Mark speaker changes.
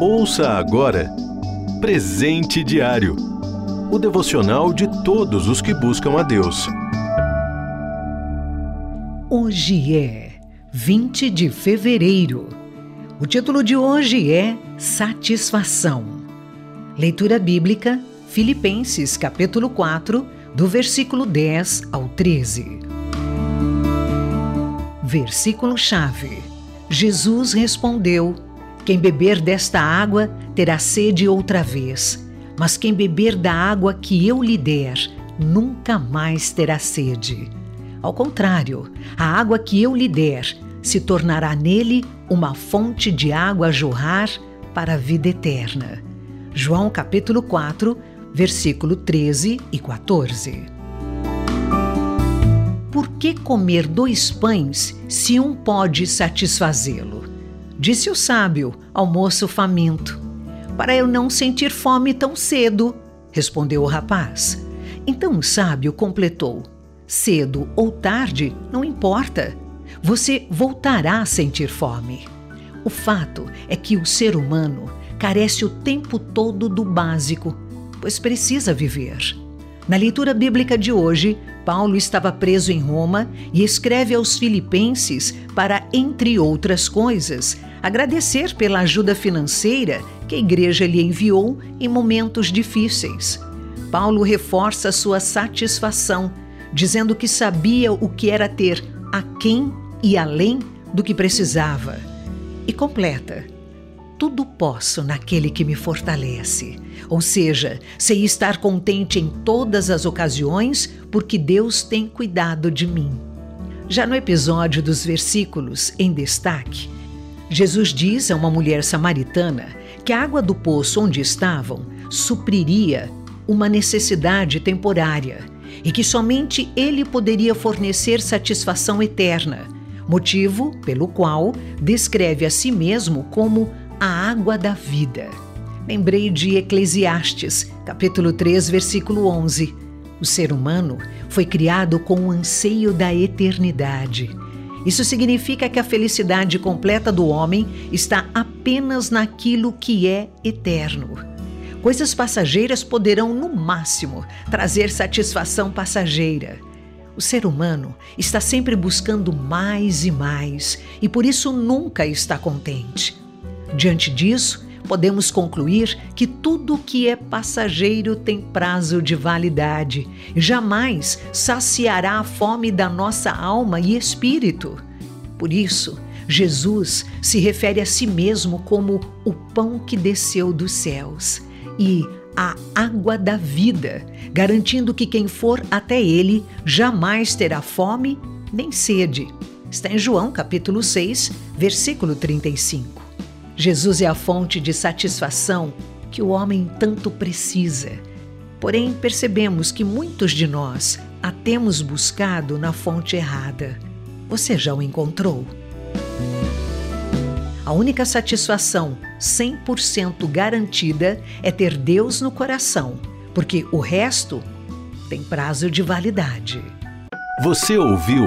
Speaker 1: Ouça agora Presente Diário o devocional de todos os que buscam a Deus.
Speaker 2: Hoje é 20 de fevereiro. O título de hoje é Satisfação. Leitura bíblica, Filipenses capítulo 4, do versículo 10 ao 13. Versículo-chave. Jesus respondeu: quem beber desta água terá sede outra vez, mas quem beber da água que eu lhe der nunca mais terá sede. Ao contrário, a água que eu lhe der se tornará nele uma fonte de água a jorrar para a vida eterna. João capítulo 4, versículo 13 e 14. Por que comer dois pães se um pode satisfazê-lo? Disse o sábio ao moço faminto: Para eu não sentir fome tão cedo, respondeu o rapaz. Então o sábio completou: Cedo ou tarde, não importa. Você voltará a sentir fome. O fato é que o ser humano carece o tempo todo do básico, pois precisa viver. Na leitura bíblica de hoje, Paulo estava preso em Roma e escreve aos Filipenses para, entre outras coisas, agradecer pela ajuda financeira que a igreja lhe enviou em momentos difíceis. Paulo reforça sua satisfação, dizendo que sabia o que era ter aquém e além do que precisava. E completa: Tudo posso naquele que me fortalece. Ou seja, sei estar contente em todas as ocasiões, porque Deus tem cuidado de mim. Já no episódio dos versículos em destaque, Jesus diz a uma mulher samaritana que a água do poço onde estavam supriria uma necessidade temporária e que somente ele poderia fornecer satisfação eterna, motivo pelo qual descreve a si mesmo como a água da vida. Lembrei de Eclesiastes, capítulo 3, versículo 11. O ser humano foi criado com o anseio da eternidade isso significa que a felicidade completa do homem está apenas naquilo que é eterno. Coisas passageiras poderão, no máximo, trazer satisfação passageira. O ser humano está sempre buscando mais e mais e por isso nunca está contente. Diante disso, podemos concluir que tudo que é passageiro tem prazo de validade jamais saciará a fome da nossa alma e espírito. Por isso, Jesus se refere a si mesmo como o pão que desceu dos céus e a água da vida, garantindo que quem for até ele jamais terá fome nem sede. Está em João capítulo 6, versículo 35. Jesus é a fonte de satisfação que o homem tanto precisa. Porém, percebemos que muitos de nós a temos buscado na fonte errada. Você já o encontrou? A única satisfação 100% garantida é ter Deus no coração, porque o resto tem prazo de validade.
Speaker 1: Você ouviu